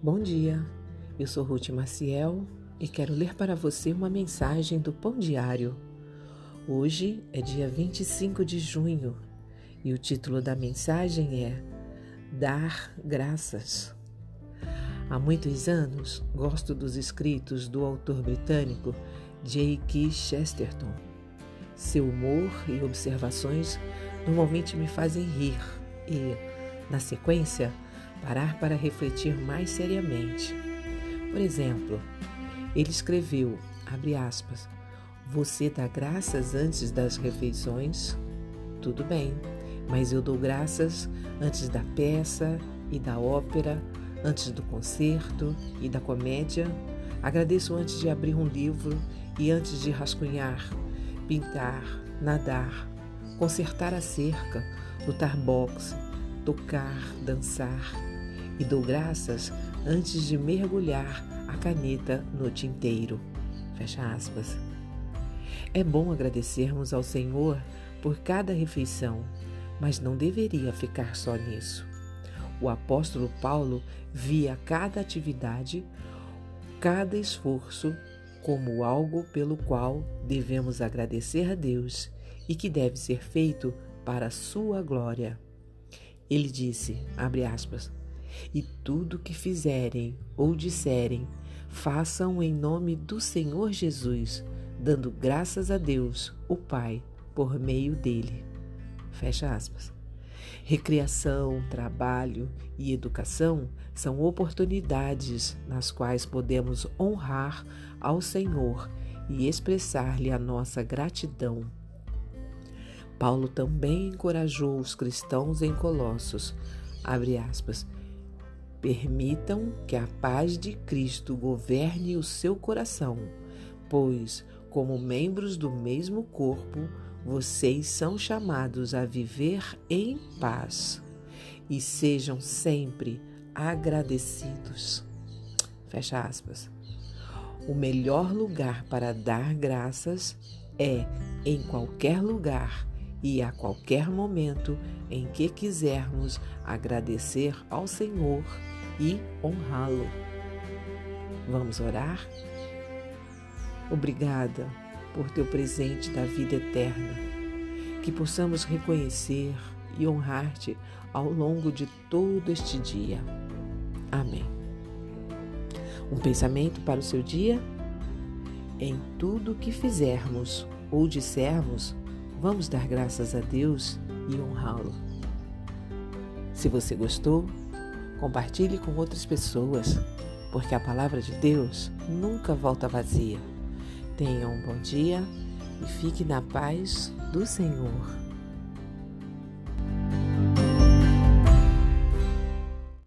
Bom dia, eu sou Ruth Maciel e quero ler para você uma mensagem do Pão Diário. Hoje é dia 25 de junho e o título da mensagem é Dar Graças. Há muitos anos gosto dos escritos do autor britânico J.K. Chesterton. Seu humor e observações normalmente me fazem rir e, na sequência, parar para refletir mais seriamente. Por exemplo, ele escreveu, abre aspas, você dá graças antes das refeições? Tudo bem, mas eu dou graças antes da peça e da ópera, antes do concerto e da comédia. Agradeço antes de abrir um livro e antes de rascunhar, pintar, nadar, consertar a cerca, lutar boxe, tocar, dançar, e dou graças antes de mergulhar a caneta no tinteiro. Fecha aspas. É bom agradecermos ao Senhor por cada refeição, mas não deveria ficar só nisso. O apóstolo Paulo via cada atividade, cada esforço como algo pelo qual devemos agradecer a Deus e que deve ser feito para a sua glória. Ele disse, abre aspas, e tudo que fizerem ou disserem, façam em nome do Senhor Jesus, dando graças a Deus, o Pai, por meio dele. Fecha aspas. Recreação, trabalho e educação são oportunidades nas quais podemos honrar ao Senhor e expressar-lhe a nossa gratidão. Paulo também encorajou os cristãos em Colossos, aspas, Permitam que a paz de Cristo governe o seu coração, pois, como membros do mesmo corpo, vocês são chamados a viver em paz e sejam sempre agradecidos. Fecha aspas. O melhor lugar para dar graças é em qualquer lugar e a qualquer momento em que quisermos agradecer ao Senhor e honrá-lo. Vamos orar? Obrigada por teu presente da vida eterna, que possamos reconhecer e honrar-te ao longo de todo este dia. Amém. Um pensamento para o seu dia? Em tudo que fizermos ou dissermos, vamos dar graças a Deus e honrá-lo. Se você gostou, compartilhe com outras pessoas, porque a palavra de Deus nunca volta vazia. Tenha um bom dia e fique na paz do Senhor.